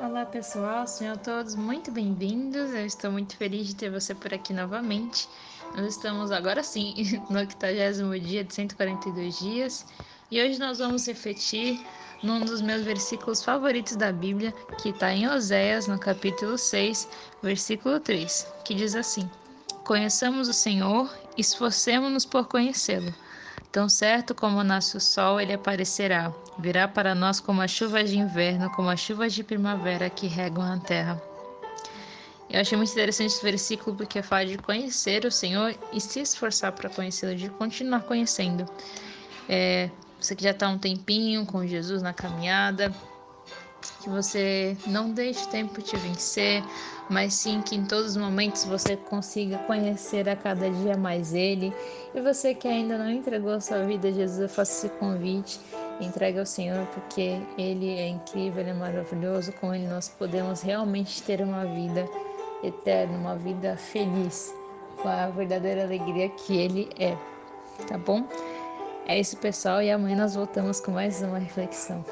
Olá pessoal, sejam todos muito bem-vindos. Eu estou muito feliz de ter você por aqui novamente. Nós estamos agora sim no 80 dia de 142 dias e hoje nós vamos refletir num dos meus versículos favoritos da Bíblia, que está em Oséias, no capítulo 6, versículo 3, que diz assim: Conheçamos o Senhor, esforcemos-nos por conhecê-lo. Tão certo como nasce o sol, ele aparecerá. Virá para nós como as chuvas de inverno, como as chuvas de primavera que regam a terra. Eu achei muito interessante esse versículo porque fala de conhecer o Senhor e se esforçar para conhecê-lo, de continuar conhecendo. É, você que já está um tempinho com Jesus na caminhada, que você não deixe o tempo te vencer, mas sim que em todos os momentos você consiga conhecer a cada dia mais Ele. E você que ainda não entregou a sua vida a Jesus, eu faço esse convite. Entregue ao Senhor, porque Ele é incrível, Ele é maravilhoso. Com Ele nós podemos realmente ter uma vida eterna, uma vida feliz, com a verdadeira alegria que Ele é. Tá bom? É isso, pessoal, e amanhã nós voltamos com mais uma reflexão.